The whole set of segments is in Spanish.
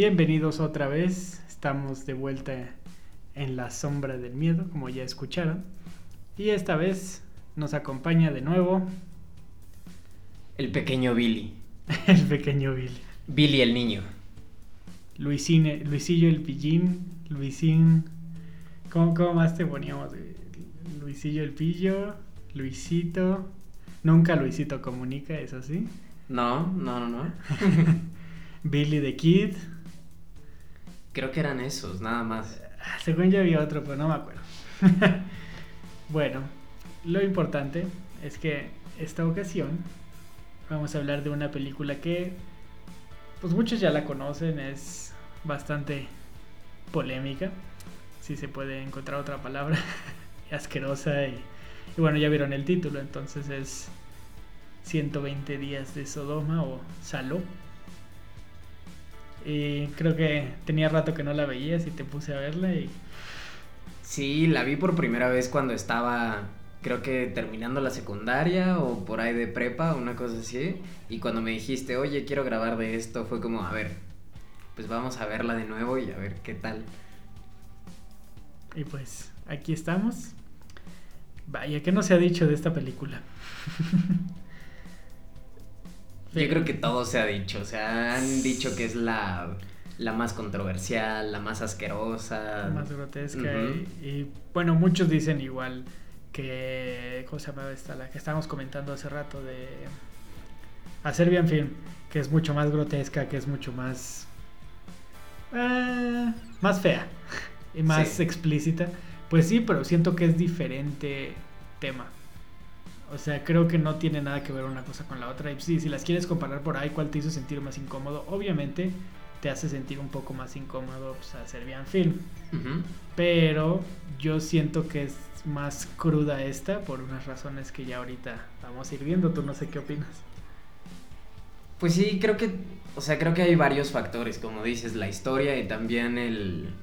Bienvenidos otra vez. Estamos de vuelta en la sombra del miedo, como ya escucharon. Y esta vez nos acompaña de nuevo El pequeño Billy. el pequeño Billy. Billy el niño. Luisine, Luisillo el pillín, Luisín. ¿Cómo, cómo más te poníamos? Luisillo el pillo, Luisito. Nunca Luisito comunica, ¿es así? No, no, no, no. Billy the Kid. Creo que eran esos, nada más. Ah, Según yo había otro, pero no me acuerdo. bueno, lo importante es que esta ocasión vamos a hablar de una película que pues muchos ya la conocen, es bastante polémica, si se puede encontrar otra palabra, asquerosa y, y bueno, ya vieron el título, entonces es 120 días de Sodoma o Saló. Y creo que tenía rato que no la veías y te puse a verla y Sí, la vi por primera vez cuando estaba, creo que terminando la secundaria o por ahí de prepa, una cosa así. Y cuando me dijiste, oye, quiero grabar de esto, fue como, a ver, pues vamos a verla de nuevo y a ver qué tal. Y pues aquí estamos. Vaya, ¿qué no se ha dicho de esta película? Yo creo que todo se ha dicho, o sea, han dicho que es la, la más controversial, la más asquerosa. La más grotesca. Y, y, bueno, muchos dicen igual que. ¿Cómo se llamaba esta? La que estábamos comentando hace rato de. A Serbian Film, que es mucho más grotesca, que es mucho más. eh, más fea y más Sí. explícita. Pues sí, pero siento que es diferente tema. O sea, creo que no tiene nada que ver una cosa con la otra. Y sí, si las quieres comparar por ahí, ¿cuál te hizo sentir más incómodo? Obviamente te hace sentir un poco más incómodo pues, a Serbian Film. Pero yo siento que es más cruda esta por unas razones que ya ahorita vamos a ir viendo. Tú no sé qué opinas. Pues sí, creo que, o sea, creo que hay varios factores, como dices, la historia y también el,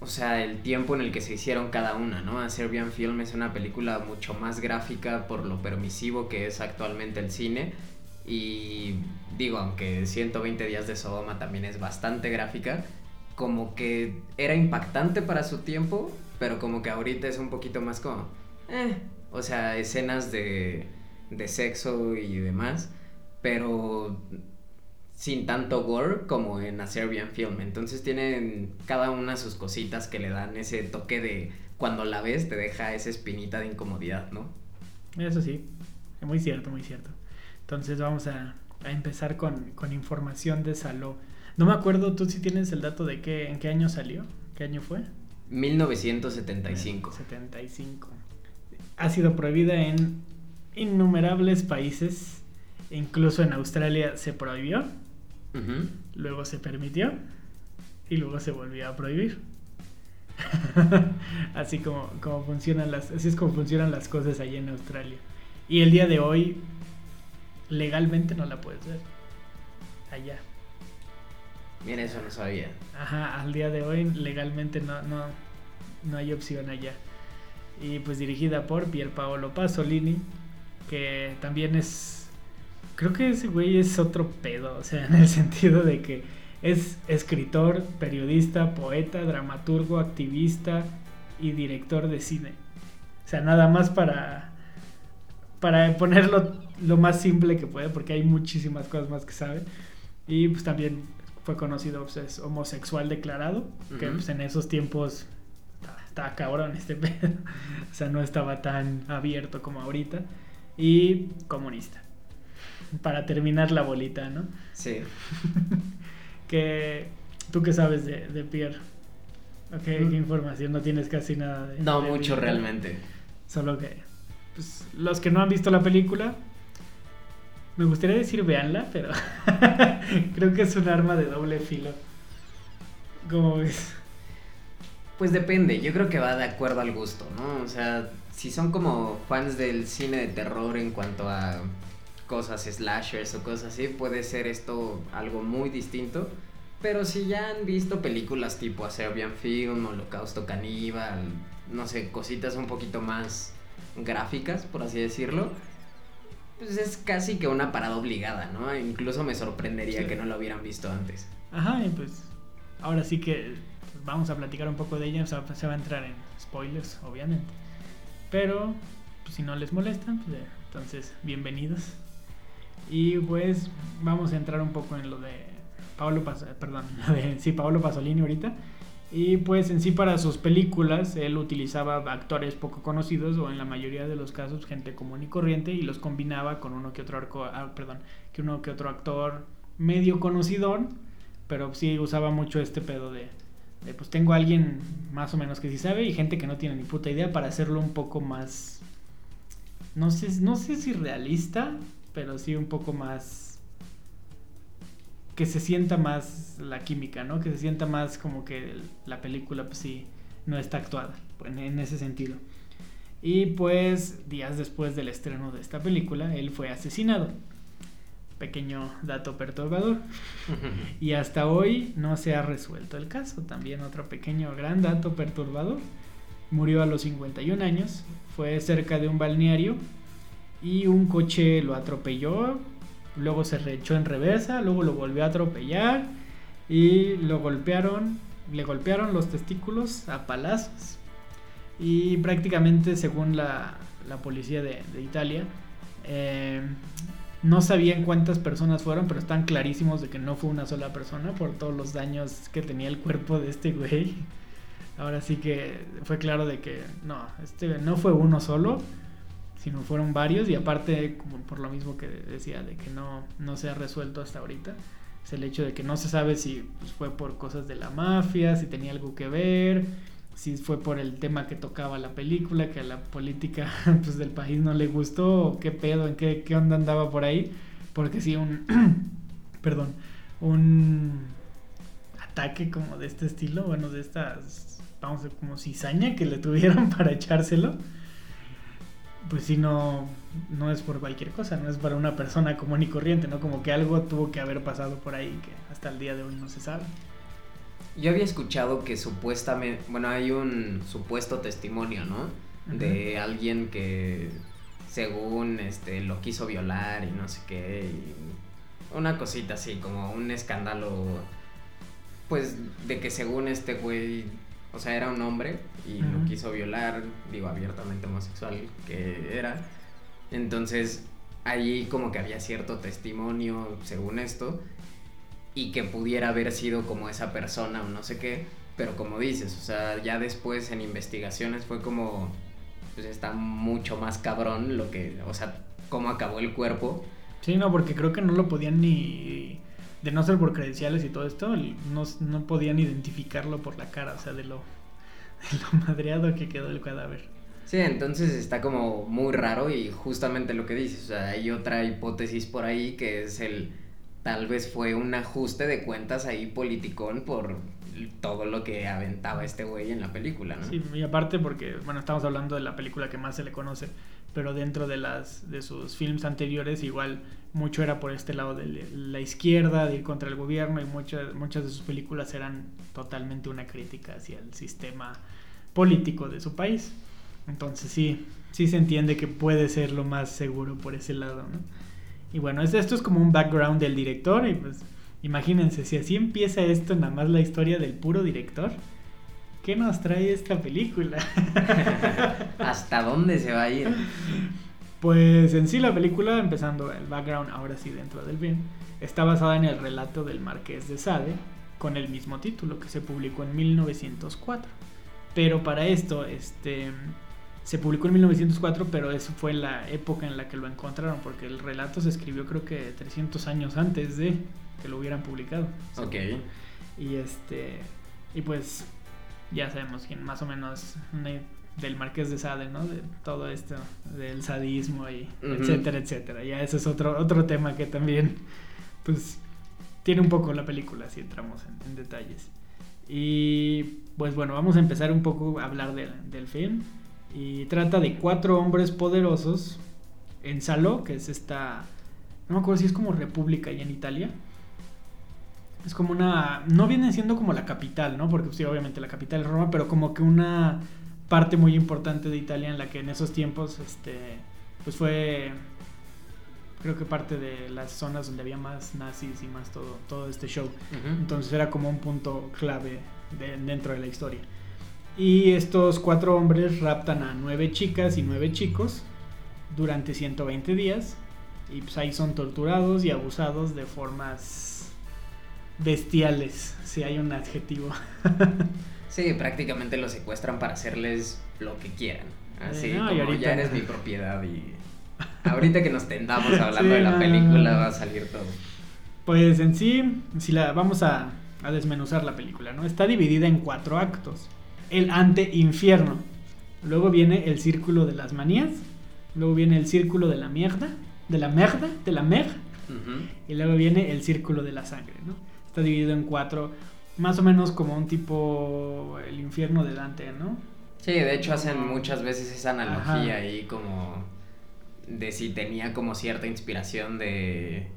o sea, el tiempo en el que se hicieron cada una, ¿no? A Serbian Film es una película mucho más gráfica por lo permisivo que es actualmente el cine y digo, aunque 120 días de Sodoma también es bastante gráfica, como que era impactante para su tiempo, pero como que ahorita es un poquito más como, eh, o sea, escenas de, de sexo y demás, pero sin tanto gore como en A Serbian Film. Entonces tienen cada una sus cositas que le dan ese toque de cuando la ves te deja esa espinita de incomodidad, ¿no? Eso sí, muy cierto, muy cierto. Entonces vamos a, a empezar con, con información de Saló. No me acuerdo, tú si tienes el dato de qué, en qué año salió, qué año fue. 1975. 75. Ha sido prohibida en innumerables países, incluso en Australia se prohibió, Luego se permitió y luego se volvió a prohibir. así como, como funcionan las, así es como funcionan las cosas allí en Australia. Y el día de hoy legalmente no la puedes ver allá. Mira, eso no sabía. Ajá, al día de hoy legalmente no, no, no hay opción allá. Y pues dirigida por Pier Paolo Pasolini, que también es... Creo que ese güey es otro pedo, o sea, en el sentido de que es escritor, periodista, poeta, dramaturgo, activista y director de cine. O sea, nada más para, para ponerlo lo más simple que puede, porque hay muchísimas cosas más que sabe. Y pues también fue conocido, pues, es homosexual declarado, que Ujú. pues en esos tiempos estaba cabrón este pedo. O sea, no estaba tan abierto como ahorita. Y comunista. Para terminar la bolita, ¿no? Sí. Que tú qué sabes de, de Pierre. Ok, ¿Qué Mm. información? No tienes casi nada de... No de mucho Pierre. realmente. Solo que, pues, los que no han visto la película, me gustaría decir véanla, pero creo que es un arma de doble filo. Como ves? Pues depende, yo creo que va de acuerdo al gusto, ¿no? O sea, si son como fans del cine de terror en cuanto a cosas slashers o cosas así, puede ser esto algo muy distinto. Pero si ya han visto películas tipo A Serbian Film, Holocausto Caníbal, no sé, cositas un poquito más gráficas, por así decirlo, pues es casi que una parada obligada, ¿no? Incluso me sorprendería Sí. que no lo hubieran visto antes. Ajá, y pues ahora sí que vamos a platicar un poco de ella. O sea, se va a entrar en spoilers, obviamente. Pero pues, si no les molestan, pues, entonces bienvenidos. Y pues vamos a entrar un poco en lo de Paolo Pas perdón, lo de, sí, Paolo Pasolini ahorita. Y pues en sí para sus películas él utilizaba actores poco conocidos o en la mayoría de los casos gente común y corriente y los combinaba con uno que otro arco, ah, perdón, que uno que otro actor medio conocidor, pero sí usaba mucho este pedo de, de, pues tengo a alguien más o menos que sí sabe y gente que no tiene ni puta idea para hacerlo un poco más no sé, no sé si realista, pero sí un poco más que se sienta más la química, ¿no? Que se sienta más como que la película pues sí no está actuada en ese sentido. Y pues días después del estreno de esta película, él fue asesinado. Pequeño dato perturbador. Y hasta hoy no se ha resuelto el caso. También otro pequeño gran dato perturbador. Murió a los 51 años. Fue cerca de un balneario. Y un coche lo atropelló. Luego se echó en reversa. Luego lo volvió a atropellar. Y lo golpearon. Le golpearon los testículos a palazos. Y prácticamente según la, la policía de, de Italia. eh, no sabían cuántas personas fueron, pero están clarísimos de que no fue una sola persona por todos los daños que tenía el cuerpo de este güey. Ahora sí que fue claro de que no, este no fue uno solo, sino fueron varios y aparte como por lo mismo que decía de que no no se ha resuelto hasta ahorita es el hecho de que no se sabe si pues, fue por cosas de la mafia, si tenía algo que ver, si fue por el tema que tocaba la película, que a la política pues, del país no le gustó, o qué pedo, en qué, qué onda andaba por ahí, porque sí, un, perdón, un ataque como de este estilo, bueno, de estas, vamos a como cizaña que le tuvieron para echárselo, pues sí, no, no es por cualquier cosa, no es para una persona común y corriente, ¿no? Como que algo tuvo que haber pasado por ahí que hasta el día de hoy no se sabe. Yo había escuchado que supuestamente, bueno, hay un supuesto testimonio, ¿no? De alguien que según este lo quiso violar y no sé qué, y una cosita así, como un escándalo, pues de que según este güey, o sea, era un hombre y Ujú. lo quiso violar, digo, abiertamente homosexual que era. Entonces, ahí como que había cierto testimonio, según esto, y que pudiera haber sido como esa persona o no sé qué, pero como dices, o sea, ya después en investigaciones fue como, pues está mucho más cabrón lo que, o sea, cómo acabó el cuerpo. Sí, no, porque creo que no lo podían ni. De no ser por credenciales y todo esto, no, no podían identificarlo por la cara, o sea, de lo, de lo madreado que quedó el cadáver. Sí, entonces está como muy raro y justamente lo que dices, o sea, hay otra hipótesis por ahí que es el, tal vez fue un ajuste de cuentas ahí politicón por todo lo que aventaba este güey en la película, ¿no? Sí, y aparte porque, bueno, estamos hablando de la película que más se le conoce, pero dentro de las de sus films anteriores igual mucho era por este lado de la izquierda, de ir contra el gobierno y muchas muchas de sus películas eran totalmente una crítica hacia el sistema político de su país. Entonces sí, sí se entiende que puede ser lo más seguro por ese lado, ¿no? Y bueno, es- esto es como un background del director y pues imagínense, si así empieza esto, nada más la historia del puro director, ¿qué nos trae esta película? ¿Hasta dónde se va a ir? Pues en sí la película, empezando el background, ahora sí dentro del bien, está basada en el relato del Marqués de Sade con el mismo título que se publicó en 1904. Pero para esto, este, se publicó en 1904, pero eso fue la época en la que lo encontraron, porque el relato se escribió creo que 300 años antes de que lo hubieran publicado. Ok. Y este y pues ya sabemos quién más o menos del Marqués de Sade, ¿no? De todo esto del sadismo y etcétera, etcétera. Ya ese es otro otro tema que también pues tiene un poco la película si entramos en, en detalles. Y pues bueno, vamos a empezar un poco a hablar del, del film. Y trata de cuatro hombres poderosos en Saló, que es esta. No me acuerdo si es como República allá en Italia. Es como una. No viene siendo como la capital, ¿no? Porque sí, obviamente la capital es Roma, pero como que una parte muy importante de Italia en la que en esos tiempos, este. Pues fue. creo que parte de las zonas donde había más nazis y más todo, todo este show. Entonces era como un punto clave de- dentro de la historia. Y estos cuatro hombres raptan a nueve chicas y nueve chicos durante 120 días. Y pues ahí son torturados y abusados de formas bestiales, si hay un adjetivo. Sí, prácticamente los secuestran para hacerles lo que quieran. Así Eh, no, y como ahorita- ya eres mi propiedad y ahorita que nos tendamos hablando Sí, de la no, no, película no. va a salir todo. Pues en sí, si la vamos a, a desmenuzar la película, ¿no? Está dividida en cuatro actos. El ante-infierno. Luego viene el círculo de las manías. Luego viene el círculo de la mierda. De la merda. De la mer. Y luego viene el círculo de la sangre, ¿no? Está dividido en cuatro. Más o menos como un tipo el infierno de Dante, ¿no? Sí, de hecho hacen muchas veces esa analogía Ajá. ahí como de si tenía como cierta inspiración de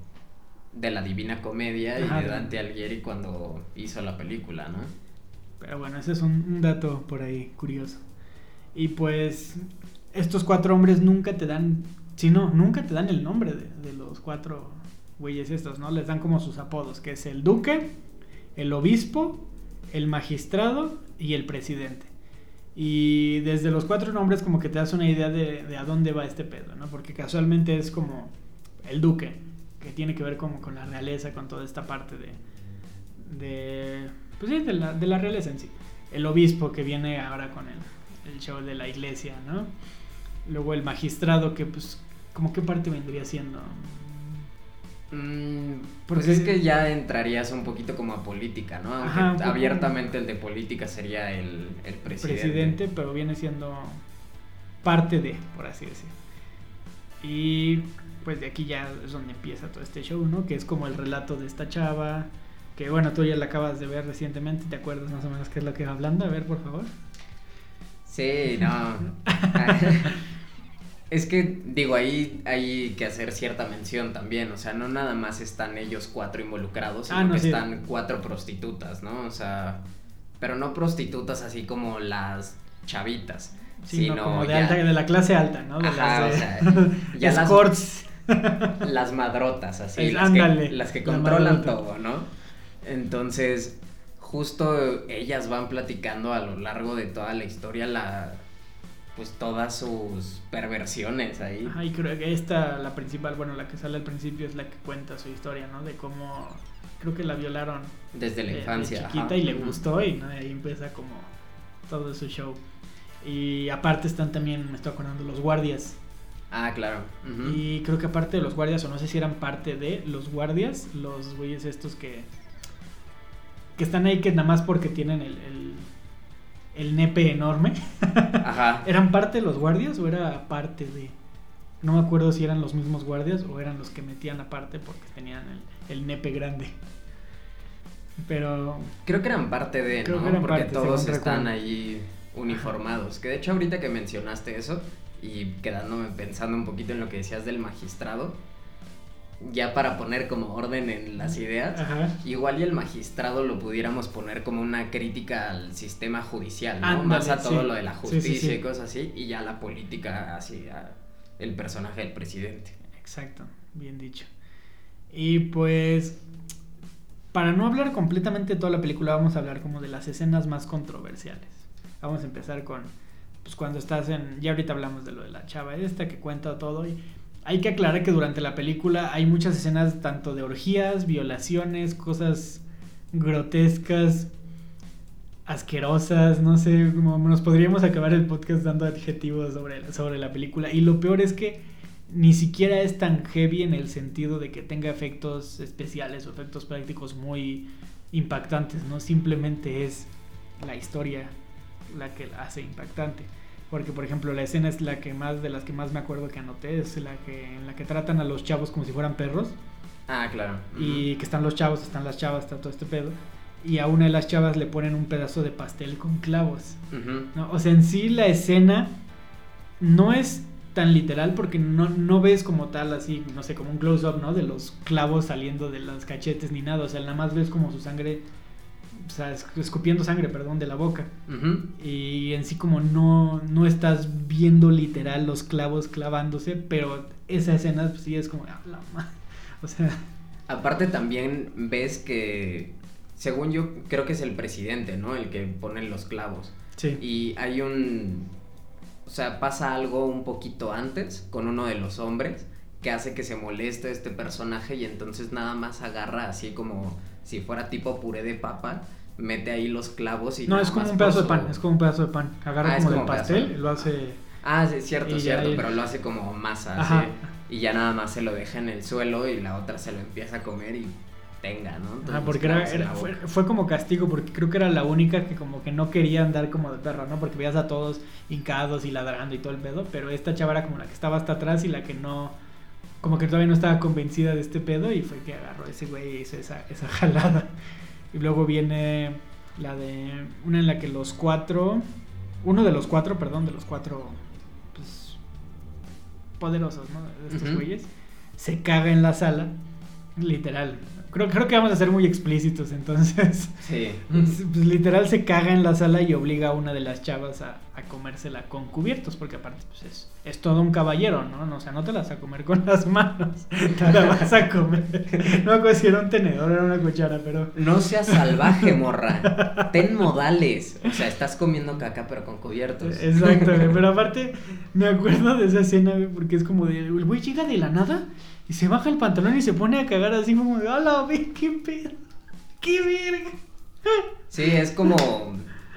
de la Divina Comedia Ajá. y de Dante Alighieri cuando hizo la película, ¿no? Pero bueno, ese es un, un dato por ahí curioso. Y pues estos cuatro hombres nunca te dan, si no, nunca te dan el nombre de, de los cuatro güeyes estos, ¿no? Les dan como sus apodos, que es el duque, el obispo, el magistrado y el presidente. Y desde los cuatro nombres como que te das una idea de, a dónde va este pedo, ¿no? Porque casualmente es como el duque, que tiene que ver como con la realeza, con toda esta parte de... de pues sí, de la, de la realeza en sí. El obispo que viene ahora con el, el show de la iglesia, ¿no? Luego el magistrado que pues como qué parte vendría siendo. Mm, Porque- pues es que ya entrarías un poquito como a política, ¿no? Aunque Ajá, poco. abiertamente el de política sería el, el presidente. presidente, pero viene siendo parte de, por así decir. Y pues de aquí ya es donde empieza todo este show, ¿no? Que es como el relato de esta chava, que bueno, tú ya la acabas de ver recientemente, ¿te acuerdas más o menos qué es lo que va hablando? A ver, por favor. Sí, no. es que, digo, ahí hay que hacer cierta mención también. O sea, no nada más están ellos cuatro involucrados, sino Ah, no, que sí. están cuatro prostitutas, ¿no? O sea, pero no prostitutas así como las chavitas. Sino, sino como de, ya- alta, de la clase alta, ¿no? De Ajá, las o sea, ya las- escorts. las madrotas, así, Es- las, ándale, que, las que la controlan todo, ¿no? Entonces, justo ellas van platicando a lo largo de toda la historia la pues todas sus perversiones ahí. Ajá, y creo que esta, la principal, bueno, la que sale al principio es la que cuenta su historia, ¿no? De cómo creo que la violaron Desde la de- de infancia. chiquita ajá. y le gustó y ¿no? Ahí empieza como todo su show. Y aparte están también, me estoy acordando, los guardias. Ah, claro. Y creo que aparte de los guardias, o no sé si eran parte de los guardias, los güeyes estos que que están ahí que nada más porque tienen el, el, el nepe enorme. Ajá. ¿Eran parte de los guardias o era parte de...? No me acuerdo si eran los mismos guardias o eran los que metían aparte porque tenían el, el nepe grande. Pero Creo que eran parte de, Creo ¿no? que eran Porque parte, todos están ahí uniformados. Que de hecho ahorita que mencionaste eso y quedándome pensando un poquito en lo que decías del magistrado, ya para poner como orden en las ideas, Ajá. igual y el magistrado lo pudiéramos poner como una crítica al sistema judicial, ¿no? Ándale, Más a todo sí. lo de la Sí, sí, justicia sí. y cosas así, y ya la política hacia el personaje del presidente. Exacto, bien dicho. Y pues, para no hablar completamente de toda la película, vamos a hablar como de las escenas más controversiales. Vamos a empezar con, pues cuando estás en, ya ahorita hablamos de lo de la chava esta que cuenta todo y hay que aclarar que durante la película hay muchas escenas tanto de orgías, violaciones, cosas grotescas, asquerosas, no sé, nos podríamos acabar el podcast dando adjetivos sobre, sobre la película. Y lo peor es que ni siquiera es tan heavy en el sentido de que tenga efectos especiales o efectos prácticos muy impactantes, ¿no? Simplemente es la historia la que la hace impactante. Porque, por ejemplo, la escena es la que más, de las que más me acuerdo que anoté, es la que, en la que tratan a los chavos como si fueran perros. Ah, claro. Y que están los chavos, están las chavas, está todo este pedo. Y a una de las chavas le ponen un pedazo de pastel con clavos. O sea, en sí la escena no es tan literal porque no, no ves como tal así, no sé, como un close-up, ¿no? De los clavos saliendo de los cachetes ni nada. O sea, nada más ves como su sangre, o sea, es- escupiendo sangre, perdón, de la boca. Y en sí como no, no estás viendo literal los clavos clavándose, pero esa escena pues sí es como, ah, la ma-". o sea, Aparte también ves que, según yo, creo que es el presidente, ¿no? El que pone los clavos. sí. Y hay un... O sea, pasa algo un poquito antes con uno de los hombres que hace que se moleste este personaje y entonces nada más agarra así como si fuera tipo puré de papa, mete ahí los clavos y... no, es como un pedazo de pan, es como un pedazo de pan. Agarra Ah, como del como de pastel, pan. lo hace... Ah, sí, cierto, cierto, pero lo hace como masa, Ajá. así. Y ya nada más se lo deja en el suelo y la otra se lo empieza a comer y tenga, ¿no? Todos los porque era, fue, fue como castigo, porque creo que era la única que como que no quería andar como de perra, ¿no? Porque veías a todos hincados y ladrando y todo el pedo, pero esta chava era como la que estaba hasta atrás y la que no, como que todavía no estaba convencida de este pedo y fue que agarró a ese güey y hizo esa, esa jalada. Y luego viene la de, una en la que los cuatro, uno de los cuatro, perdón, de los cuatro, pues, poderosos, ¿no? De estos güeyes, se caga en la sala, literal. Creo, creo que vamos a ser muy explícitos, entonces. Sí. Pues, literal se caga en la sala y obliga a una de las chavas a, a comérsela con cubiertos, porque aparte pues es, es todo un caballero, ¿no? No, O sea, no te la vas a comer con las manos, te la vas a comer. No me acuerdo si era un tenedor era una cuchara, pero... No seas salvaje, morra. Ten modales. O sea, estás comiendo caca pero con cubiertos. Exacto, pero aparte me acuerdo de esa escena, porque es como de, el güey llega de la nada y se baja el pantalón y se pone a cagar así como de, hola, ve, qué pedo, qué verga. Sí, es como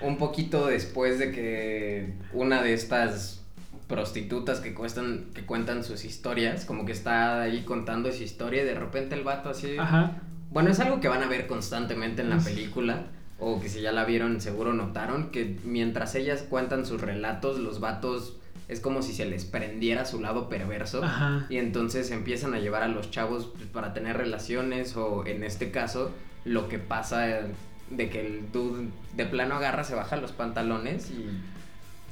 un poquito después de que una de estas prostitutas que cuestan, que cuentan sus historias, como que está ahí contando su historia y de repente el vato así. Ajá, Bueno, es algo que van a ver constantemente en la película. O que si ya la vieron, seguro notaron que mientras ellas cuentan sus relatos, los vatos es como si se les prendiera su lado perverso. ajá. Y entonces empiezan a llevar a los chavos pues, para tener relaciones o en este caso lo que pasa de que el dude de plano agarra, se baja los pantalones y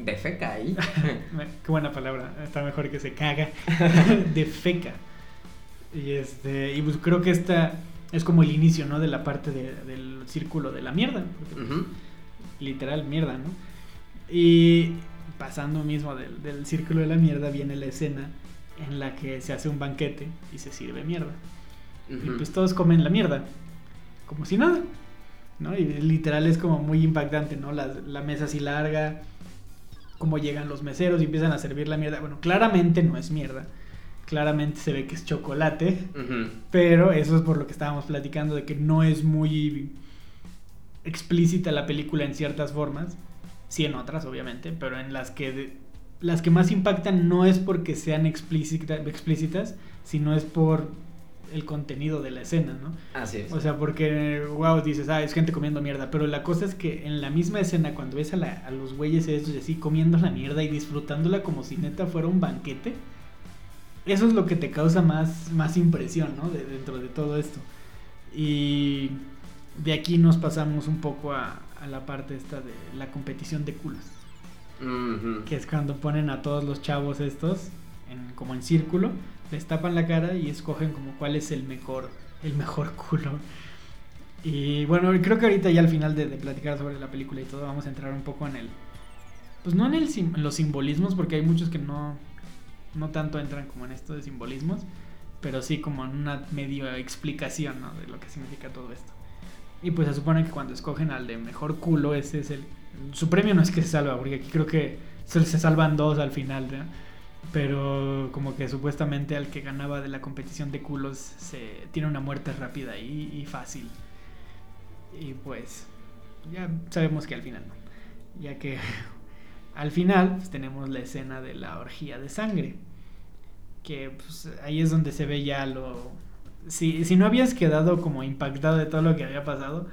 defeca ahí. Qué buena palabra, está mejor que se caga. de feca. Y este, y pues creo que esta es como el inicio, ¿no? De la parte de- del círculo de la mierda. porque, pues, literal mierda, ¿no? Y pasando mismo del, del círculo de la mierda viene la escena en la que se hace un banquete y se sirve mierda. Y pues todos comen la mierda, como si nada, ¿no? Y literal es como muy impactante, ¿no? La, la mesa así larga, cómo llegan los meseros y empiezan a servir la mierda. Bueno, claramente no es mierda, claramente se ve que es chocolate, pero eso es por lo que estábamos platicando, de que no es muy explícita la película en ciertas formas, sí en otras obviamente, pero en las que de- las que más impactan no es porque sean explícita- explícitas, sino es por el contenido de la escena, ¿no? Así es. O sea, porque, wow, dices, ah, es gente comiendo mierda. Pero la cosa es que en la misma escena, cuando ves a, la- a los güeyes estos y así comiendo la mierda y disfrutándola como si neta fuera un banquete, eso es lo que te causa más, más impresión, ¿no? De- dentro de todo esto. Y de aquí nos pasamos un poco a, a la parte esta de la competición de culos. Que es cuando ponen a todos los chavos estos en, como en círculo, les tapan la cara y escogen como cuál es el mejor, el mejor culo. Y bueno, creo que ahorita ya al final de, de platicar sobre la película y todo, vamos a entrar un poco en el. Pues no en, el, en los simbolismos, porque hay muchos que no, no tanto entran como en esto de simbolismos, pero sí como en una medio explicación ¿no? de lo que significa todo esto. Y pues se supone que cuando escogen al de mejor culo, ese es el. Su premio no es que se salva, porque aquí creo que se, se salvan dos al final, ¿no? Pero como que supuestamente al que ganaba de la competición de culos se tiene una muerte rápida y, y fácil. Y pues ya sabemos que al final no. Ya que al final pues, tenemos la escena de la orgía de sangre. Que pues, ahí es donde se ve ya lo... Si, si no habías quedado como impactado de todo lo que había pasado,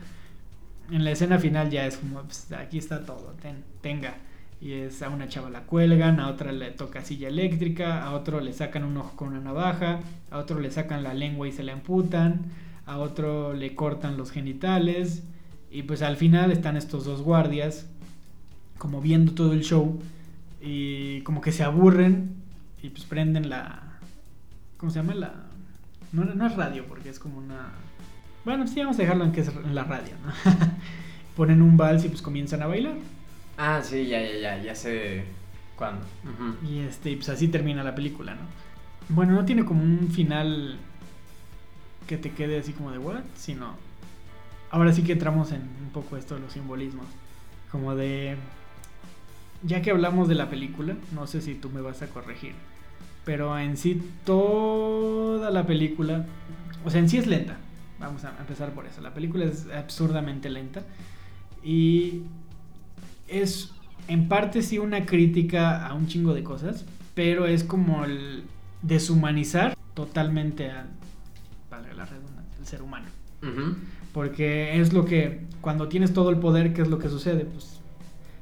en la escena final ya es como, pues, aquí está todo, ten- tenga. Y es a una chava la cuelgan, a otra le toca silla eléctrica, a otro le sacan un ojo con una navaja, a otro le sacan la lengua y se la amputan, a otro le cortan los genitales. Y pues al final están estos dos guardias como viendo todo el show y como que se aburren y pues prenden la... ¿Cómo se llama? La... No, no es radio porque es como una... Bueno, sí, vamos a dejarlo en que es la radio, ¿no? Ponen un vals y pues comienzan a bailar. Ah, sí, ya, ya, ya, ya sé cuándo. Y este, y pues así termina la película, ¿no? Bueno, no tiene como un final que te quede así como de what, sino ahora sí que entramos en un poco esto de los simbolismos, como de ya que hablamos de la película, no sé si tú me vas a corregir, pero en sí toda la película, o sea, en sí es lenta. Vamos a empezar por eso. La película es absurdamente lenta y es en parte sí una crítica a un chingo de cosas, pero es como el deshumanizar totalmente al, la redundancia, el ser humano. Porque es lo que, cuando tienes todo el poder, ¿qué es lo que sucede? Pues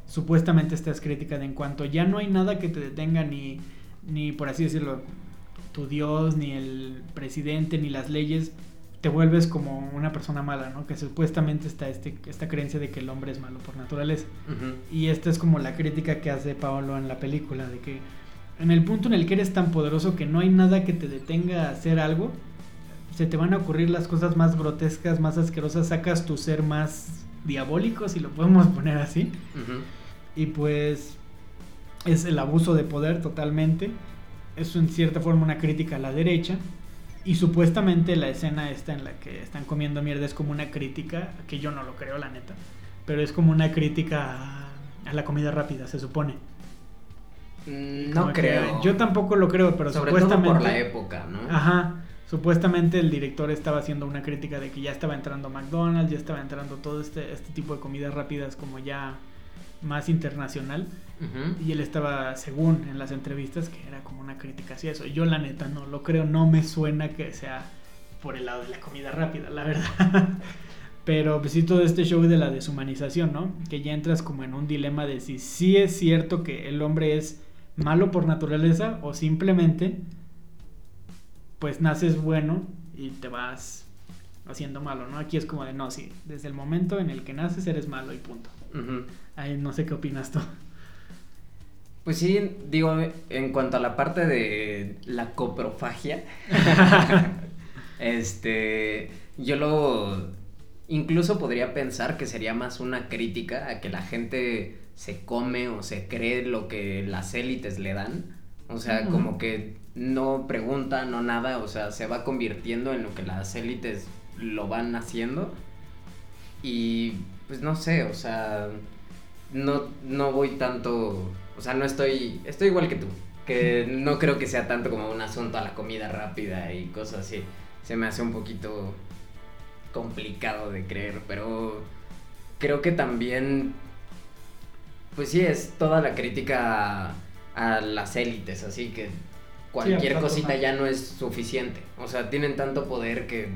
supuestamente esta es crítica de en cuanto ya no hay nada que te detenga, ni, ni por así decirlo, tu Dios, ni el presidente, ni las leyes, te vuelves como una persona mala, ¿no? Que supuestamente está este, esta creencia de que el hombre es malo por naturaleza. Y esta es como la crítica que hace Paolo en la película, de que en el punto en el que eres tan poderoso que no hay nada que te detenga a hacer algo, se te van a ocurrir las cosas más grotescas, más asquerosas, sacas tu ser más diabólico, si lo podemos poner así. Y pues es el abuso de poder totalmente. Es en cierta forma una crítica a la derecha. Y supuestamente la escena esta en la que están comiendo mierda es como una crítica, que yo no lo creo, la neta, pero es como una crítica a, la comida rápida, se supone. Mm, no creo. Yo tampoco lo creo, pero Sobre supuestamente. Todo por la época, ¿no? Ajá. Supuestamente el director estaba haciendo una crítica de que ya estaba entrando McDonald's, ya estaba entrando todo este, este tipo de comidas rápidas como ya más internacional. Y él estaba, según en las entrevistas, que era como una crítica hacia eso. Yo la neta no lo creo, no me suena que sea por el lado de la comida rápida, la verdad. Pero pues sí, todo este show de la deshumanización, ¿no? Que ya entras como en un dilema de si sí es cierto que el hombre es malo por naturaleza o simplemente pues naces bueno y te vas haciendo malo, ¿no? Aquí es como de no, sí, desde el momento en el que naces eres malo y punto. Ay, no sé qué opinas tú. Pues sí, digo, en cuanto a la parte de la coprofagia, este, yo lo, incluso podría pensar que sería más una crítica a que la gente se come o se cree lo que las élites le dan. O sea, como que no pregunta, no nada, o sea, se va convirtiendo en lo que las élites lo van haciendo. Y pues no sé, o sea, no, no voy tanto, o sea, no estoy, estoy igual que tú, que no creo que sea tanto como un asunto a la comida rápida y cosas así. Se me hace un poquito complicado de creer, pero creo que también, pues sí, es toda la crítica a, las élites, así que cualquier cosita ya no es suficiente. O sea, tienen tanto poder que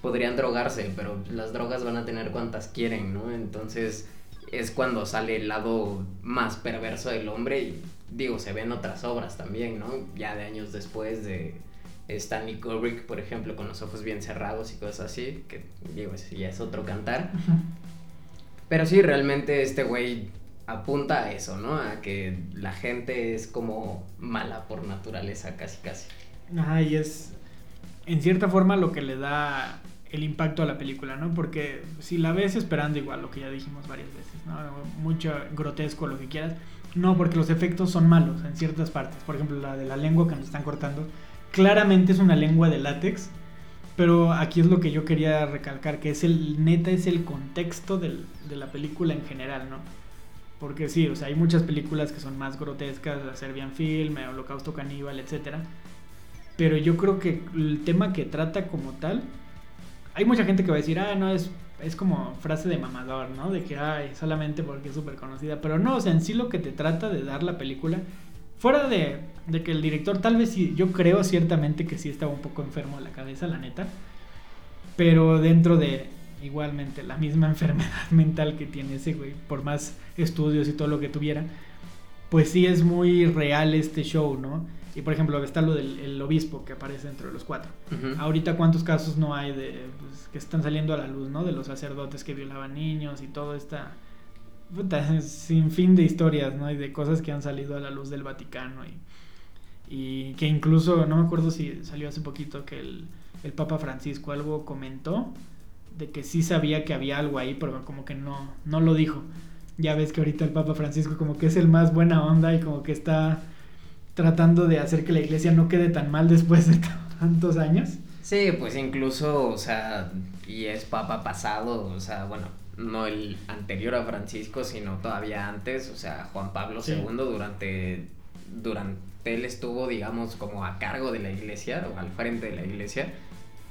podrían drogarse, pero las drogas van a tener cuantas quieren, ¿no? Entonces es cuando sale el lado más perverso del hombre y digo, se ven otras obras también, ¿no? Ya de años después de Stanley Kubrick, por ejemplo, con los ojos bien cerrados y cosas así, que digo, ya es otro cantar. Pero sí, realmente este güey apunta a eso, ¿no? A que la gente es como mala por naturaleza, casi casi. Ajá, y es en cierta forma lo que le da el impacto a la película, ¿no? Porque si la ves esperando igual lo que ya dijimos varias veces, ¿no? Mucho grotesco, lo que quieras. No, porque los efectos son malos en ciertas partes. Por ejemplo, la de la lengua que nos están cortando. Claramente es una lengua de látex. Pero aquí es lo que yo quería recalcar, que es el, neta, es el contexto del, de la película en general, ¿no? Porque sí, o sea, hay muchas películas que son más grotescas, la Serbian Film, Holocausto Caníbal, etc. Pero yo creo que el tema que trata como tal hay mucha gente que va a decir, ah, no, es, es como frase de mamador, ¿no? De que, ay, solamente porque es súper conocida. Pero no, o sea, en sí lo que te trata de dar la película, fuera de, de que el director tal vez sí, yo creo ciertamente que sí estaba un poco enfermo de la cabeza, la neta. Pero dentro de igualmente la misma enfermedad mental que tiene ese güey, por más estudios y todo lo que tuviera, pues sí es muy real este show, ¿no? Y por ejemplo, está lo del obispo que aparece dentro de los cuatro. Ahorita, ¿cuántos casos no hay de pues, que están saliendo a la luz, ¿no? De los sacerdotes que violaban niños y todo esta. sin fin de historias, ¿no? Y de cosas que han salido a la luz del Vaticano. Y, y que incluso, no me acuerdo si salió hace poquito que el, el Papa Francisco algo comentó de que sí sabía que había algo ahí, pero como que no, no lo dijo. Ya ves que ahorita el Papa Francisco como que es el más buena onda y como que está tratando de hacer que la iglesia no quede tan mal después de tantos años. Sí, pues incluso, o sea, y es papa pasado, o sea, bueno, no el anterior a Francisco, sino todavía antes, o sea, Juan Pablo II durante, durante él estuvo, digamos, como a cargo de la iglesia o al frente de la iglesia,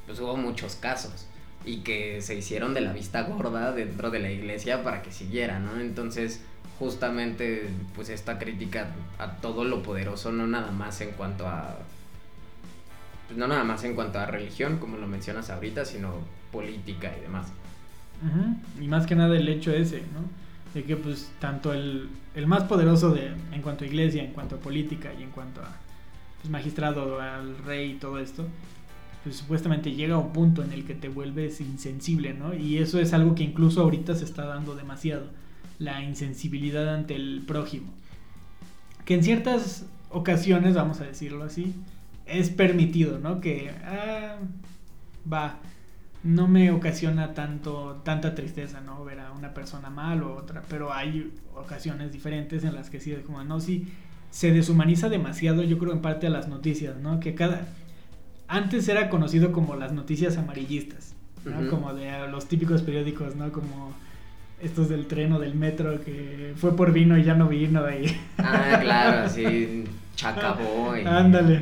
pues hubo muchos casos y que se hicieron de la vista gorda dentro de la iglesia para que siguiera, ¿no? Entonces, justamente, pues esta crítica a todo lo poderoso, no nada más en cuanto a... Pues no nada más en cuanto a religión, como lo mencionas ahorita, sino política y demás. Y más que nada el hecho ese, ¿no? De que pues tanto el, el más poderoso de, en cuanto a iglesia, en cuanto a política y en cuanto a pues, magistrado, al rey y todo esto, pues supuestamente llega a un punto en el que te vuelves insensible, ¿no? Y eso es algo que incluso ahorita se está dando demasiado, la insensibilidad ante el prójimo. Que en ciertas ocasiones, vamos a decirlo así, es permitido, ¿no? Que, ah, va, no me ocasiona tanto tanta tristeza no ver a una persona mal o otra pero hay ocasiones diferentes en las que sí es como no sí se deshumaniza demasiado yo creo en parte a las noticias no que cada antes era conocido como las noticias amarillistas ¿no? como de los típicos periódicos no como estos del tren o del metro que fue por vino y ya no vino y ah claro sí chacabó ándale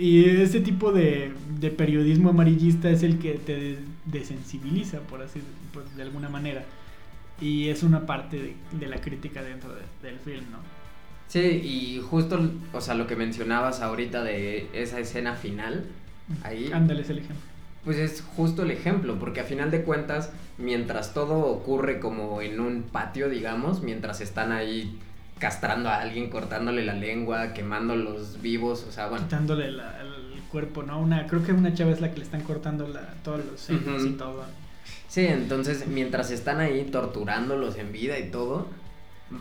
y ese tipo de, de, periodismo amarillista es el que te desensibiliza, por así pues, de alguna manera. Y es una parte de, la crítica dentro del film, ¿no? Sí, y justo, o sea, lo que mencionabas ahorita de esa escena final, ahí... Ándale, es el ejemplo. Pues es justo el ejemplo, porque a final de cuentas, mientras todo ocurre como en un patio, digamos, mientras están ahí castrando a alguien, cortándole la lengua, quemándolos vivos, o sea, bueno. Quitándole el cuerpo, ¿no? Una, creo que una chava es la que le están cortando la, todos los senos y todo. Sí, entonces mientras están ahí torturándolos en vida y todo,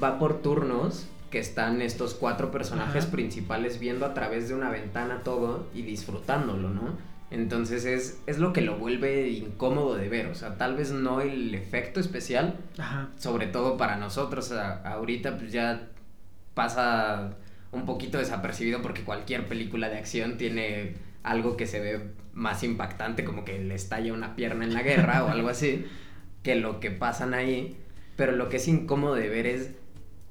va por turnos que están estos cuatro personajes principales viendo a través de una ventana todo y disfrutándolo, ¿no? Entonces es, es lo que lo vuelve incómodo de ver, o sea, tal vez no el efecto especial, sobre todo para nosotros, ahorita pues ya pasa un poquito desapercibido porque cualquier película de acción tiene algo que se ve más impactante, como que le estalla una pierna en la guerra o algo así, que lo que pasan ahí, pero lo que es incómodo de ver es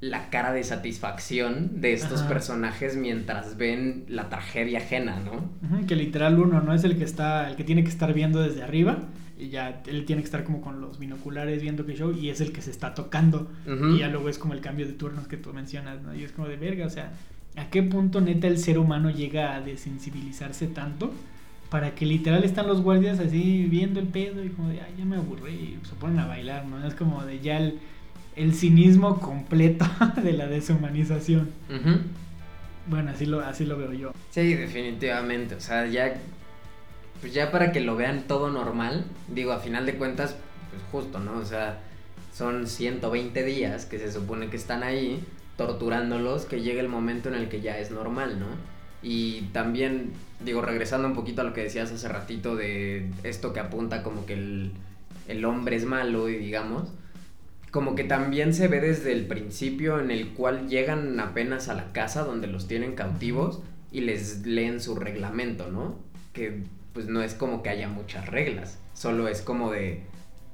la cara de satisfacción de estos personajes mientras ven la tragedia ajena, ¿no? que literal uno no es el que está, el que tiene que estar viendo desde arriba y ya él tiene que estar como con los binoculares viendo que show y es el que se está tocando y ya luego es como el cambio de turnos que tú mencionas, ¿no? Y es como de verga, o sea, ¿a qué punto neta el ser humano llega a desensibilizarse tanto? Para que literal están los guardias así viendo el pedo y como de, ay, ya me aburrí, y se ponen a bailar, ¿no? Es como de ya el el cinismo completo de la deshumanización. Bueno, así lo, así lo veo yo. Sí, definitivamente. O sea, ya, pues ya para que lo vean todo normal, digo, a final de cuentas, pues justo, ¿no? O sea, son 120 días que se supone que están ahí torturándolos, que llega el momento en el que ya es normal, ¿no? Y también, digo, regresando un poquito a lo que decías hace ratito de esto que apunta como que el, el hombre es malo y digamos, como que también se ve desde el principio en el cual llegan apenas a la casa donde los tienen cautivos y les leen su reglamento, ¿no? Que pues no es como que haya muchas reglas, solo es como de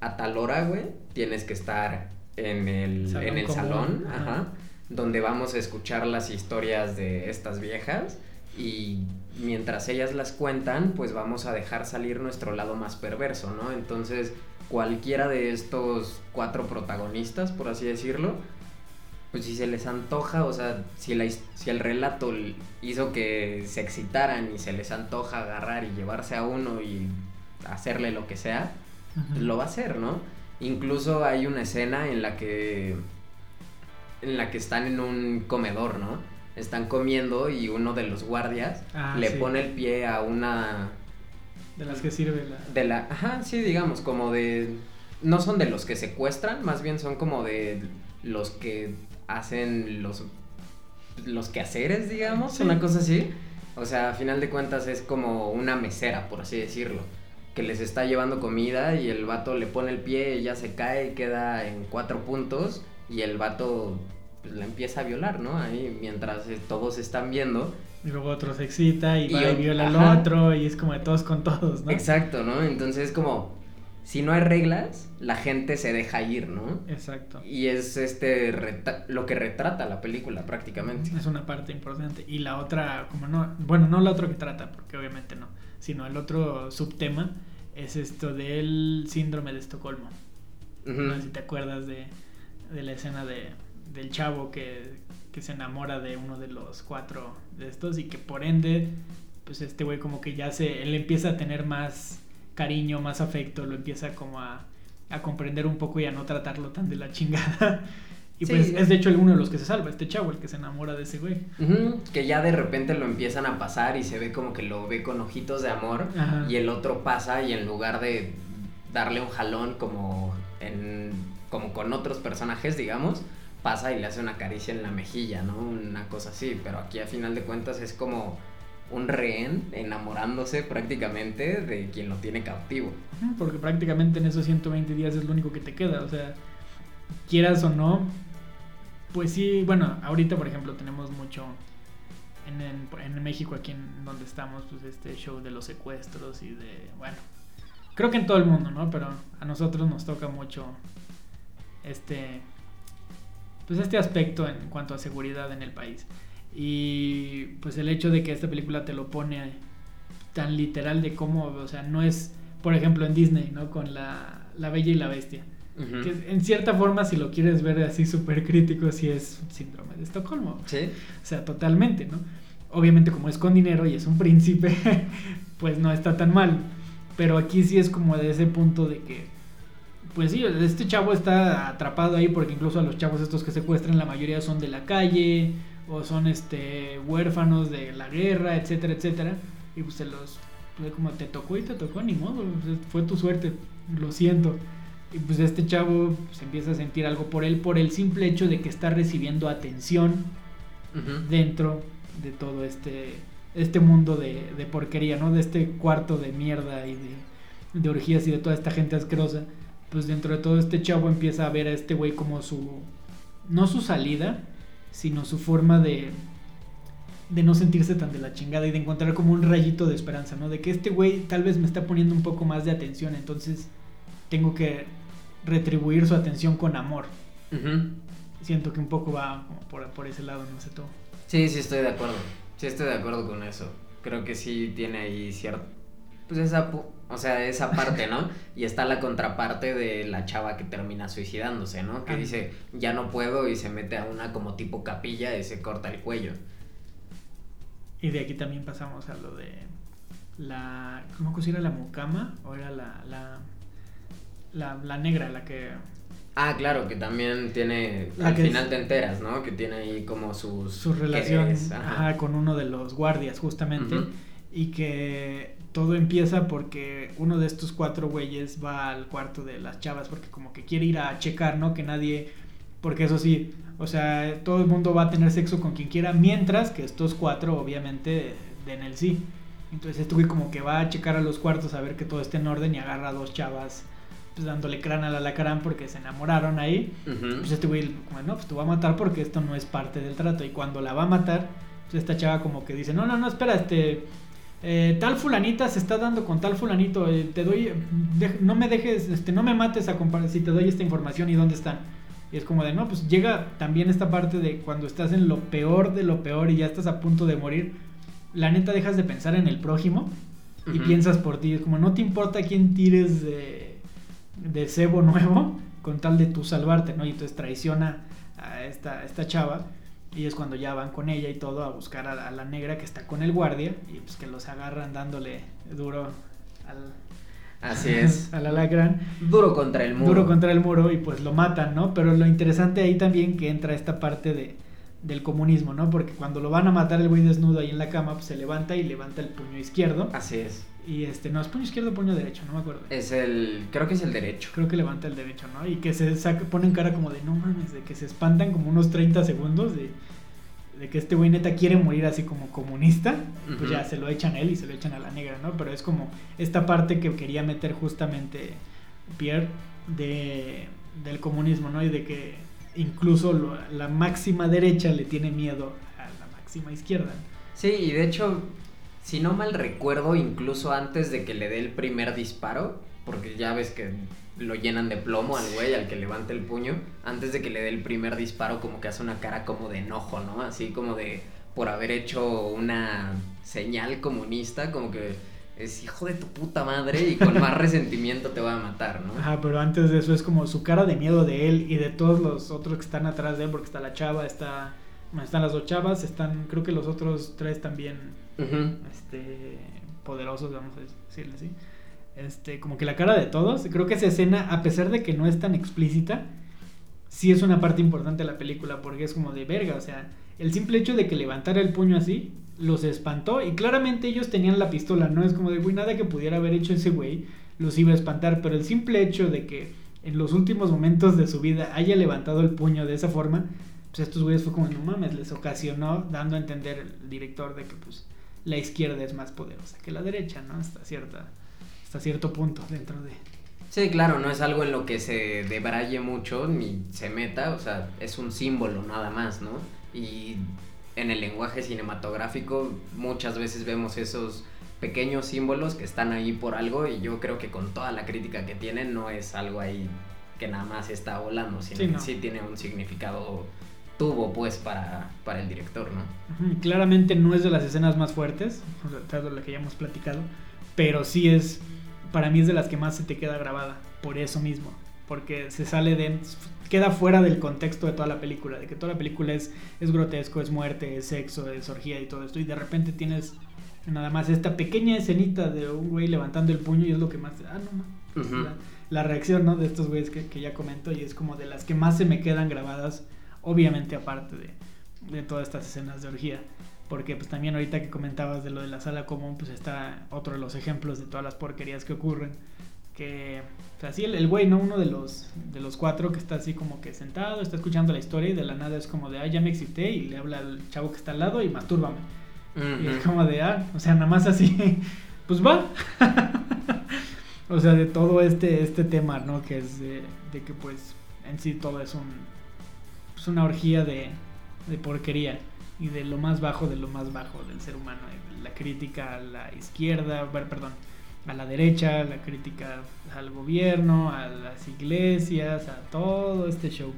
a tal hora, güey, tienes que estar en el salón, en el salón ajá, donde vamos a escuchar las historias de estas viejas y mientras ellas las cuentan, pues vamos a dejar salir nuestro lado más perverso, ¿no? Entonces, cualquiera de estos cuatro protagonistas, por así decirlo, pues si se les antoja, o sea, si, la, si el relato hizo que se excitaran y se les antoja agarrar y llevarse a uno y hacerle lo que sea, pues lo va a hacer, ¿no? Incluso hay una escena en la que en la que están en un comedor, ¿no? Están comiendo y uno de los guardias ah, le pone el pie a una de las que sirve la... De la... Ajá, sí, digamos, como de... No son de los que secuestran, más bien son como de los que hacen los... Los quehaceres, digamos, una cosa así. O sea, a final de cuentas es como una mesera, por así decirlo. Que les está llevando comida y el vato le pone el pie, ella se cae y queda en cuatro puntos. Y el vato pues la empieza a violar, ¿no? Ahí mientras eh, todos están viendo. Y luego otro se excita y, Y va yo- y viola al ajá. otro y es como de todos con todos, ¿no? Exacto, ¿no? Entonces como, si no hay reglas, la gente se deja ir, ¿no? Exacto. Y es este lo que retrata la película prácticamente. Es una parte importante. Y la otra, como no, bueno, no la otra que trata, porque obviamente no, sino el otro subtema es esto del síndrome de Estocolmo. No sé si te acuerdas de, de la escena de, del chavo que, que se enamora de uno de los cuatro de estos y que por ende, pues este güey como que ya se, él empieza a tener más cariño, más afecto, lo empieza como a, a comprender un poco y a no tratarlo tan de la chingada. Y Sí. pues es de hecho el uno de los que se salva, este chavo, el que se enamora de ese güey. Que ya de repente lo empiezan a pasar y se ve como que lo ve con ojitos de amor Ajá. y el otro pasa y en lugar de darle un jalón como en como con otros personajes, digamos, pasa y le hace una caricia en la mejilla, ¿no? Una cosa así, pero aquí a final de cuentas es como un rehén enamorándose prácticamente de quien lo tiene cautivo. Porque prácticamente en esos 120 días es lo único que te queda, o sea, quieras o no, pues sí, bueno, ahorita por ejemplo tenemos mucho en, en México, aquí en donde estamos, pues este show de los secuestros y de, bueno, creo que en todo el mundo, ¿no? Pero a nosotros nos toca mucho este, pues este aspecto en cuanto a seguridad en el país. Y pues el hecho de que esta película te lo pone tan literal de cómo, o sea, no es, por ejemplo, en Disney, ¿no? Con la, la Bella y la Bestia. Ujú. Que en cierta forma, si lo quieres ver así súper crítico, sí es síndrome de Estocolmo. Sí. O sea, totalmente, ¿no? Obviamente como es con dinero y es un príncipe, pues no está tan mal. Pero aquí sí es como de ese punto de que, pues sí, este chavo está atrapado ahí porque incluso a los chavos estos que secuestran, la mayoría son de la calle o son este huérfanos de la guerra, etcétera, etcétera. Y pues se los, pues como te tocó y te tocó, ni modo, pues, fue tu suerte, lo siento. Y pues este chavo se empieza a sentir algo por él por el simple hecho de que está recibiendo atención dentro de todo este este mundo de, de porquería, ¿no? De este cuarto de mierda y de, de orgías y de toda esta gente asquerosa. Pues dentro de todo este chavo empieza a ver a este güey como su... No su salida, sino su forma de... De no sentirse tan de la chingada y de encontrar como un rayito de esperanza, ¿no? De que este güey tal vez me está poniendo un poco más de atención, entonces tengo que retribuir su atención con amor. Ujú. Siento que un poco va como por, por ese lado, no sé tú. Sí, sí estoy de acuerdo. Sí estoy de acuerdo con eso. Creo que sí tiene ahí cierto... Pues esa... O sea, esa parte, ¿no? Y está la contraparte de la chava que termina suicidándose, ¿no? Que Ah. dice, ya no puedo y se mete a una como tipo capilla y se corta el cuello. Y de aquí también pasamos a lo de la. ¿Cómo que era la mucama? ¿O era la, la, la, la negra la que. Ah, claro, que también tiene... La al final es- te enteras, ¿no? Que tiene ahí como sus... su relación quereres, ajá. ajá, con uno de los guardias, justamente. Y que todo empieza porque uno de estos cuatro güeyes va al cuarto de las chavas porque como que quiere ir a checar, ¿no? Que nadie... Porque eso sí, o sea, todo el mundo va a tener sexo con quien quiera, mientras que estos cuatro obviamente den el sí. Entonces este güey como que va a checar a los cuartos a ver que todo esté en orden y agarra a dos chavas pues dándole crán al alacrán porque se enamoraron ahí. Ujú. Pues este güey, como, no, pues te voy a matar porque esto no es parte del trato. Y cuando la va a matar, pues esta chava como que dice, no, no, no, espera, este, eh, tal fulanita se está dando con tal fulanito, eh, te doy, no me dejes, este, no me mates a compar si te doy esta información y dónde están. Y es como de, no, pues llega también esta parte de cuando estás en lo peor de lo peor y ya estás a punto de morir, la neta dejas de pensar en el prójimo y piensas por ti. Es como, no te importa quién tires de, de cebo nuevo con tal de tú salvarte, ¿no? Y entonces traiciona a esta, a esta chava y es cuando ya van con ella y todo a buscar a, la- a la negra que está con el guardia y pues que los agarran dándole duro al, Así es. al alacrán. Duro contra el muro. Duro contra el muro y pues lo matan, ¿no? Pero lo interesante ahí también que entra esta parte de, del comunismo, ¿no? Porque cuando lo van a matar el güey desnudo ahí en la cama, pues se levanta y levanta el puño izquierdo. Así es. Y este, no, es puño izquierdo o puño derecho, no me acuerdo. Es el... Creo que es el derecho. Creo que levanta el derecho, ¿no? Y que se saca, ponen cara como de no mames, de que se espantan como unos 30 segundos de, de que este güey neta quiere morir así como comunista. Pues ya se lo echan a él y se lo echan a la negra, ¿no? Pero es como esta parte que quería meter justamente Pierre de, del comunismo, ¿no? Y de que incluso la máxima derecha le tiene miedo a la máxima izquierda. Sí, y de hecho, si no mal recuerdo, incluso antes de que le dé el primer disparo, porque ya ves que lo llenan de plomo al güey, al que levanta el puño, antes de que le dé el primer disparo, como que hace una cara como de enojo, ¿no? Así como de por haber hecho una señal comunista, como que es hijo de tu puta madre y con más resentimiento te va a matar, ¿no? Ajá, pero antes de eso es como su cara de miedo de él y de todos los otros que están atrás de él, porque está la chava, está, están las dos chavas, están, creo que los otros tres también, este, poderosos, vamos a decirle así. Este, como que la cara de todos, creo que esa escena, a pesar de que no es tan explícita, sí es una parte importante de la película, porque es como de verga, o sea, el simple hecho de que levantara el puño así, los espantó y claramente ellos tenían la pistola, no es como de, güey, nada que pudiera haber hecho ese güey los iba a espantar, pero el simple hecho de que en los últimos momentos de su vida haya levantado el puño de esa forma, pues estos güeyes fue como, no mames, les ocasionó dando a entender el director de que pues la izquierda es más poderosa que la derecha, ¿no? Hasta cierta hasta cierto punto dentro de Sí, claro, no es algo en lo que se debraye mucho ni se meta, o sea, es un símbolo nada más, ¿no? Y en el lenguaje cinematográfico muchas veces vemos esos pequeños símbolos que están ahí por algo y yo creo que con toda la crítica que tienen no es algo ahí que nada más está volando, sino que sí tiene un significado tuvo pues para, para el director, ¿no? Claramente no es de las escenas más fuertes, de lo que ya hemos platicado, pero sí es, para mí es de las que más se te queda grabada, por eso mismo, porque se sale de, queda fuera del contexto de toda la película, de que toda la película es, es grotesco, es muerte, es sexo, es orgía y todo esto, y de repente tienes nada más esta pequeña escenita de un güey levantando el puño y es lo que más, ah, no, no. la, reacción, ¿no? De estos güeyes que, que, ya comento y es como de las que más se me quedan grabadas, obviamente aparte de, de todas estas escenas de orgía. Porque pues también ahorita que comentabas de lo de la sala común, pues está otro de los ejemplos de todas las porquerías que ocurren que o sea, sí, el, güey, ¿no? Uno de los, de los cuatro que está así como que sentado, está escuchando la historia y de la nada es como de, ah, ya me excité y le habla al chavo que está al lado y mastúrbame. Y es como de, ah, o sea, nada más así, pues va. o sea, de todo este, este tema, ¿no? Que es de, que pues en sí todo es un, pues una orgía de, de porquería y de lo más bajo de lo más bajo del ser humano. La crítica a la izquierda, perdón, a la derecha, la crítica al gobierno, a las iglesias, a todo este show.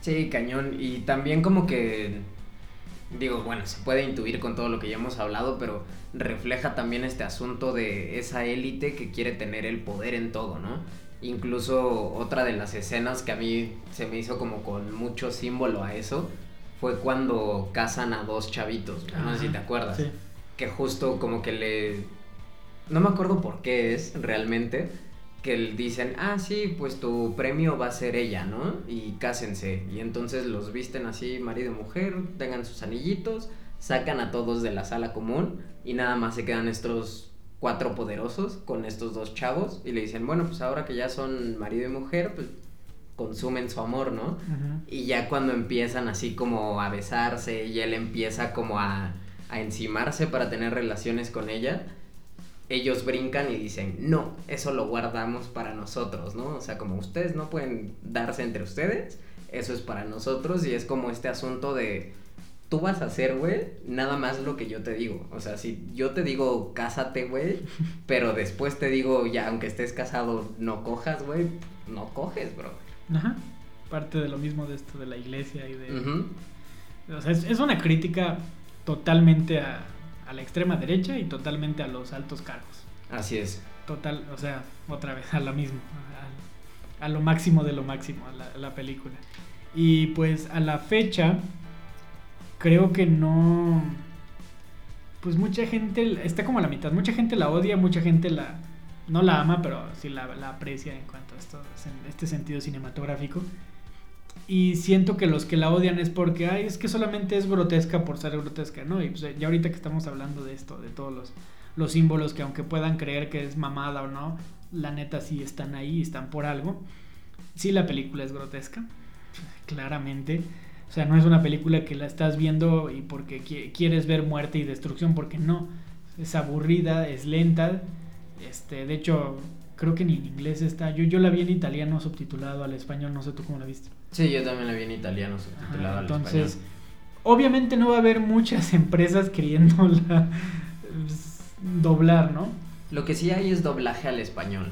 Sí, cañón. Y también como que, digo, bueno, se puede intuir con todo lo que ya hemos hablado, pero refleja también este asunto de esa élite que quiere tener el poder en todo, ¿no? Incluso otra de las escenas que a mí se me hizo como con mucho símbolo a eso fue cuando casan a dos chavitos, no sé si te acuerdas. Que justo como que le no me acuerdo por qué es realmente, que dicen, ah, sí, pues tu premio va a ser ella, ¿no? Y cásense. Y entonces los visten así, marido y mujer, tengan sus anillitos, sacan a todos de la sala común y nada más se quedan estos cuatro poderosos con estos dos chavos y le dicen, bueno, pues ahora que ya son marido y mujer, pues consumen su amor, ¿no? Y ya cuando empiezan así como a besarse y él empieza como a, a encimarse para tener relaciones con ella, ellos brincan y dicen, no, eso lo guardamos para nosotros, ¿no? O sea, como ustedes no pueden darse entre ustedes, eso es para nosotros y es como este asunto de, tú vas a hacer, güey, nada más lo que yo te digo. O sea, si yo te digo, cásate, güey, pero después te digo, ya, aunque estés casado, no cojas, güey, no coges, bro. Ajá. Parte de lo mismo de esto de la iglesia y de... O sea, es una crítica totalmente a, a la extrema derecha y totalmente a los altos cargos. Así es. Total, o sea, otra vez a lo mismo, a, lo máximo de lo máximo, a la, película. Y pues a la fecha, creo que no... Pues mucha gente, está como a la mitad, mucha gente la odia, mucha gente la... No la ama, pero sí la, la aprecia en cuanto a esto, en este sentido cinematográfico. Y siento que los que la odian es porque, ay, es que solamente es grotesca por ser grotesca, ¿no? Y pues ya ahorita que estamos hablando de esto, de todos los, los símbolos que aunque puedan creer que es mamada o no, la neta sí están ahí, están por algo. Sí, la película es grotesca, claramente. O sea, no es una película que la estás viendo y porque quieres ver muerte y destrucción, porque no. Es aburrida, es lenta. Este, de hecho, creo que ni en inglés está. Yo, yo la vi en italiano subtitulado al español, no sé tú cómo la viste. Sí, yo también la vi en italiano subtitulado al entonces, español. obviamente no va a haber muchas empresas queriéndola pues, doblar, ¿no? Lo que sí hay es doblaje al español.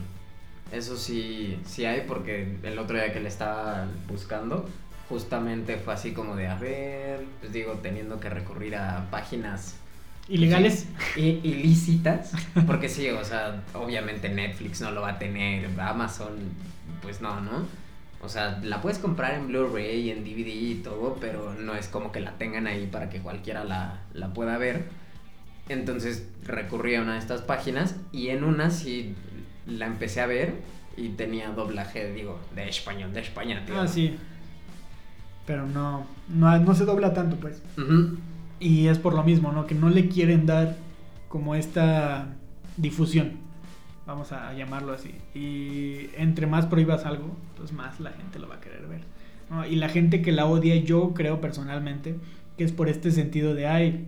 Eso sí, sí hay porque el otro día que le estaba buscando, justamente fue así como de, a ver, pues digo, teniendo que recurrir a páginas ¿Ilegales? i- ilícitas. Porque sí, o sea, obviamente Netflix no lo va a tener, Amazon, pues no, ¿no? O sea, la puedes comprar en Blu-ray, en DVD y todo, pero no es como que la tengan ahí para que cualquiera la, la pueda ver. Entonces recurrí a una de estas páginas y en una sí la empecé a ver y tenía doblaje, digo, de español, de España, tío. Ah, sí. Pero no, no, no se dobla tanto, pues. Y es por lo mismo, ¿no? Que no le quieren dar como esta difusión, vamos a llamarlo así. Y entre más prohíbas algo, pues más la gente lo va a querer ver. Y la gente que la odia, yo creo personalmente, que es por este sentido de, ay,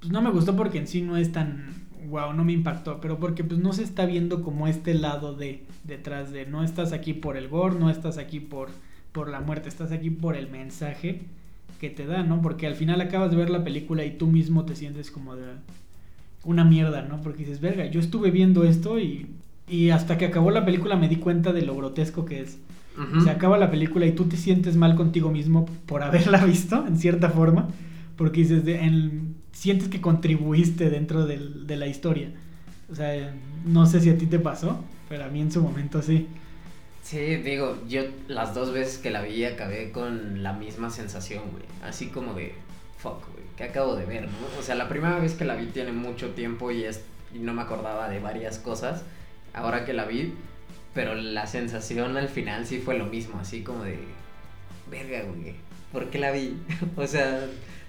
pues no me gustó porque en sí no es tan, wow, no me impactó, pero porque pues no se está viendo como este lado de, detrás de, no estás aquí por el gore, no estás aquí por, por la muerte, estás aquí por el mensaje que te da, ¿no? Porque al final acabas de ver la película y tú mismo te sientes como de una mierda, ¿no? Porque dices, verga, yo estuve viendo esto y, y hasta que acabó la película me di cuenta de lo grotesco que es. Ujú. Se acaba la película y tú te sientes mal contigo mismo por haberla visto, en cierta forma, porque dices, de- en- sientes que contribuiste dentro del- de la historia. O sea, no sé si a ti te pasó, pero a mí en su momento sí. Sí, digo, yo las dos veces que la vi acabé con la misma sensación, güey. Así como de, fuck, ¿qué acabo de ver, no? O sea, la primera vez que la vi tiene mucho tiempo y, es, y no me acordaba de varias cosas. Ahora que la vi, pero la sensación al final sí fue lo mismo, así como de, verga, güey, ¿por qué la vi? o sea,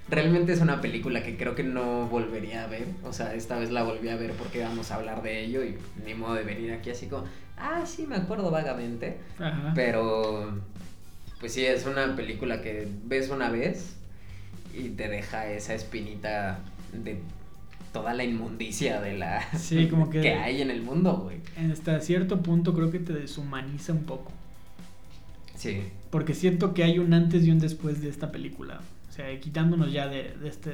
realmente es una película que creo que no volvería a ver. O sea, esta vez la volví a ver porque vamos a hablar de ello y ni modo de venir aquí así como, ah, sí, me acuerdo vagamente. Ajá. Pero, pues sí, es una película que ves una vez y te deja esa espinita de toda la inmundicia de la Sí, como que- hay en el mundo, güey. Hasta cierto punto creo que te deshumaniza un poco. Sí. Porque siento que hay un antes y un después de esta película. O sea, quitándonos ya de, de este,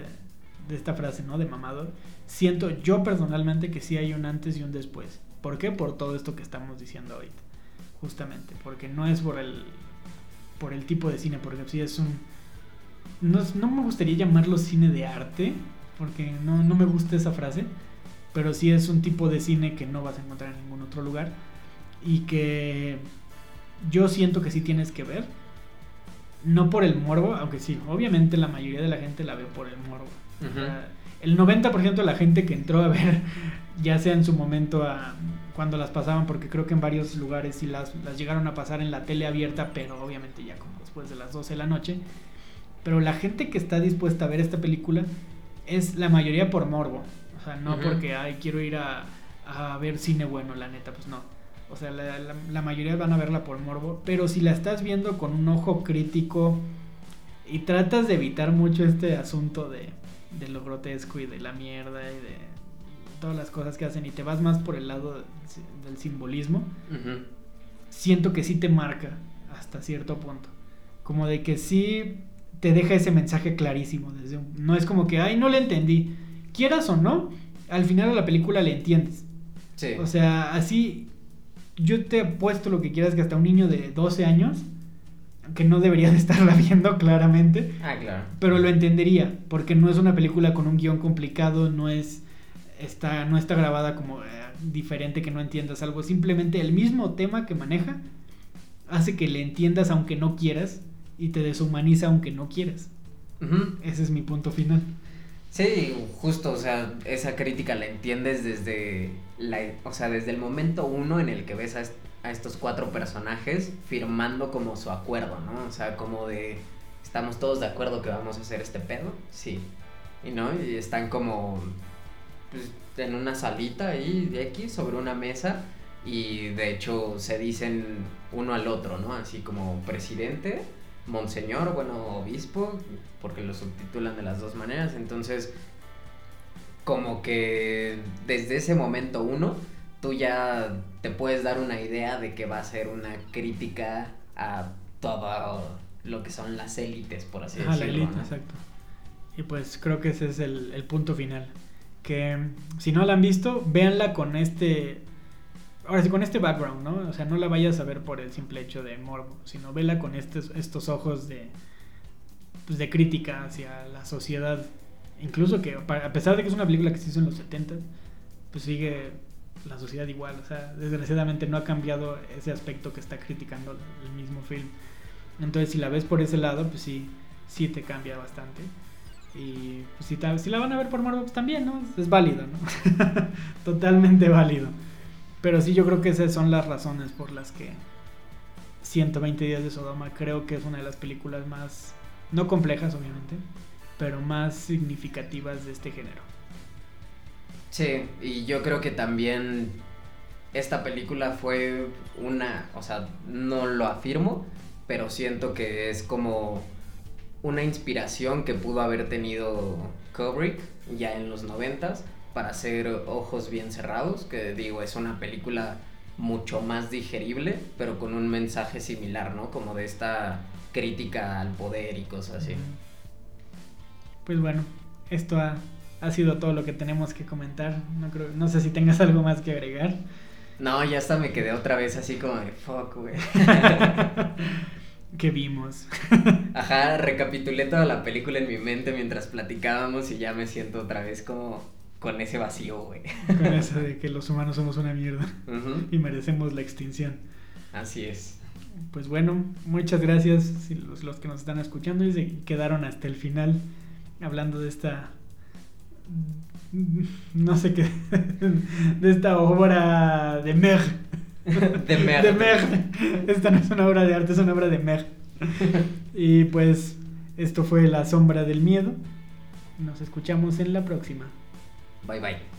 de esta frase, ¿no? De mamador. Siento yo personalmente que sí hay un antes y un después. ¿Por qué? Por todo esto que estamos diciendo ahorita. Justamente. Porque no es por el, por el tipo de cine. Porque sí es un... No, no me gustaría llamarlo cine de arte. Porque no, no me gusta esa frase. Pero sí es un tipo de cine que no vas a encontrar en ningún otro lugar. Y que yo siento que sí tienes que ver. No por el morbo, aunque sí, obviamente la mayoría de la gente la ve por el morbo. O Ujú. sea, el 90% de la gente que entró a ver, ya sea en su momento a, cuando las pasaban, porque creo que en varios lugares sí las, las llegaron a pasar en la tele abierta, pero obviamente ya como después de las 12 de la noche. Pero la gente que está dispuesta a ver esta película es la mayoría por morbo. O sea, no porque, ay, quiero ir a, a ver cine bueno, la neta, pues no. O sea, la, la- la mayoría van a verla por morbo. Pero si la estás viendo con un ojo crítico y tratas de evitar mucho este asunto de, de lo grotesco y de la mierda y de todas las cosas que hacen y te vas más por el lado del simbolismo, Ujú. siento que sí te marca hasta cierto punto. Como de que sí te deja ese mensaje clarísimo. Desde un- no es como que, ay, no le entendí. Quieras o no, al final de la película le entiendes. Sí. O sea, así yo te apuesto lo que quieras que hasta un niño de 12 años, que no debería de estarla viendo claramente, ah, claro. pero lo entendería, porque no es una película con un guion complicado, no es está, no está grabada como eh, diferente que no entiendas algo, simplemente el mismo tema que maneja hace que le entiendas aunque no quieras y te deshumaniza aunque no quieras. Ese es mi punto final. Sí, justo, o sea, esa crítica la entiendes desde la, o sea, desde el momento uno en el que ves a, est- a estos cuatro personajes firmando como su acuerdo, ¿no? O sea, como de estamos todos de acuerdo que vamos a hacer este pedo, sí. Y no, y están como pues, en una salita ahí de X sobre una mesa y de hecho se dicen uno al otro, ¿no? Así como presidente, monseñor, bueno, obispo, porque lo subtitulan de las dos maneras, entonces como que desde ese momento uno tú ya te puedes dar una idea de que va a ser una crítica a todo lo que son las élites, por así decirlo. A la élite, exacto. Y pues creo que ese es el, el punto final. Que si no la han visto, véanla con este ahora sí, con este background, ¿no? O sea, no la vayas a ver por el simple hecho de morbo, sino vela con estos, ojos de, pues, de crítica hacia la sociedad. Incluso que, a pesar de que es una película que se hizo en los 70, pues sigue la sociedad igual. O sea, desgraciadamente no ha cambiado ese aspecto que está criticando el mismo film. Entonces, si la ves por ese lado, pues sí, sí te cambia bastante. Y pues, si, si la van a ver por morbo, pues también, ¿no? Es válido, ¿no? Totalmente válido. Pero sí, yo creo que esas son las razones por las que 120 días de Sodoma creo que es una de las películas más, no complejas obviamente, pero más significativas de este género. Sí, y yo creo que también esta película fue una, o sea, no lo afirmo, pero siento que es como una inspiración que pudo haber tenido Kubrick ya en los noventas para hacer Ojos Bien Cerrados, que digo, es una película mucho más digerible, pero con un mensaje similar, ¿no? Como de esta crítica al poder y cosas así. Pues bueno, esto ha, sido todo lo que tenemos que comentar. No, creo, no sé si tengas algo más que agregar. No, ya hasta me quedé otra vez así como de fuck, güey. que vimos. Ajá, recapitulé toda la película en mi mente mientras platicábamos y ya me siento otra vez como con ese vacío, güey. Con eso de que los humanos somos una mierda y merecemos la extinción. Así es. Pues bueno, muchas gracias los, los que nos están escuchando y se quedaron hasta el final hablando de esta no sé qué de esta obra de Mer de Mer de Mer esta no es una obra de arte es una obra de Mer y pues esto fue la sombra del miedo. Nos escuchamos en la próxima バイバイ。